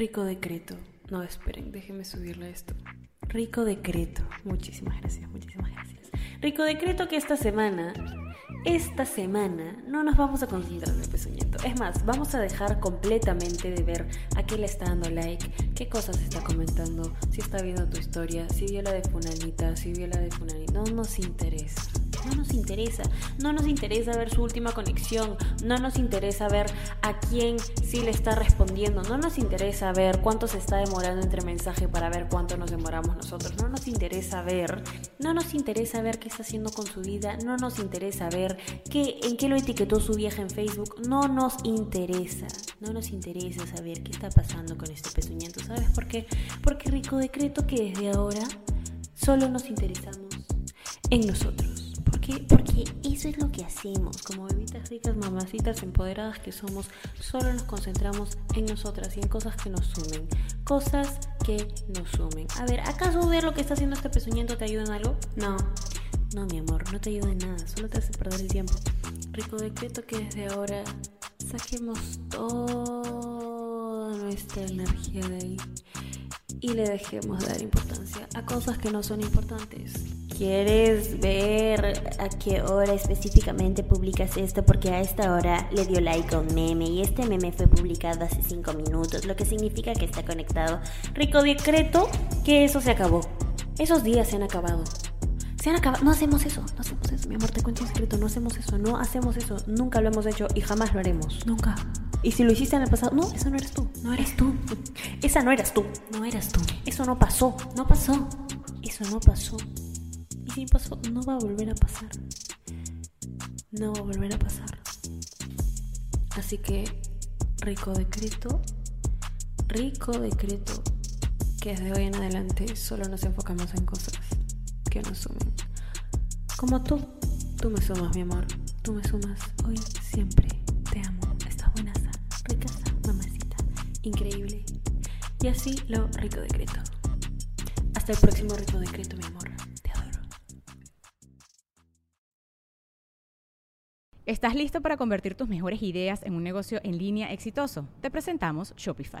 Rico decreto. No, esperen, déjenme subirle esto. Rico decreto. Muchísimas gracias, muchísimas gracias. Rico decreto que esta semana, esta semana, no nos vamos a concentrar en el pezuñento. Es más, vamos a dejar completamente de ver a qué le está dando like, qué cosas está comentando, si está viendo tu historia, si vio la de Funanita, si vio la de Funanita. No nos interesa. No nos interesa, no nos interesa ver su última conexión, no nos interesa ver a quién sí le está respondiendo, no nos interesa ver cuánto se está demorando entre mensaje para ver cuánto nos demoramos nosotros, no nos interesa ver, no nos interesa ver qué está haciendo con su vida, no nos interesa ver qué, en qué lo etiquetó su vieja en Facebook, no nos interesa, no nos interesa saber qué está pasando con este pezuñento, ¿sabes por qué? Porque rico decreto que desde ahora solo nos interesamos en nosotros. Porque eso es lo que hacemos. Como bebitas ricas, mamacitas empoderadas que somos, solo nos concentramos en nosotras y en cosas que nos sumen. Cosas que nos sumen. A ver, ¿acaso ver lo que está haciendo este pezuñento te ayuda en algo? No. No, mi amor, no te ayuda en nada, solo te hace perder el tiempo. Rico decreto que desde ahora saquemos toda nuestra energía de ahí y le dejemos dar importancia a cosas que no son importantes. ¿Quieres ver a qué hora específicamente publicas esto? Porque a esta hora le dio like a un meme y este meme fue publicado hace 5 minutos, lo que significa que está conectado. Rico decreto que eso se acabó. Esos días se han acabado. Se han acabado. No hacemos eso, no hacemos eso, mi amor, te cuento un secreto. No hacemos eso, no hacemos eso. Nunca lo hemos hecho y jamás lo haremos. Nunca. Y si lo hiciste en el pasado, no, eso no eres tú. No eres tú. Esa no eras tú. No eras tú. Eso no pasó. No pasó. Eso no pasó. Y si pasó, no va a volver a pasar. No va a volver a pasar. Así que, rico decreto, rico decreto, que desde hoy en adelante solo nos enfocamos en cosas que nos sumen. Como tú, tú me sumas, mi amor. Tú me sumas hoy, siempre. Increíble. Y así lo rico decreto. Hasta el próximo rico decreto, mi amor. ¿Estás listo para convertir tus mejores ideas en un negocio en línea exitoso? Te presentamos Shopify.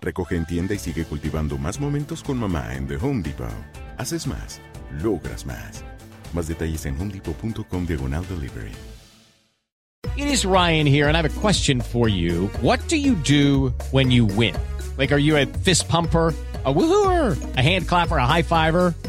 Recoge en tienda y sigue cultivando más momentos con mamá en The Home Depot. Haces más, logras más. Más detalles en homedepot.com diagonal delivery. It is Ryan here and I have a question for you. What do you do when you win? Like, are you a fist pumper? a woohooer, a hand clapper, a high fiver.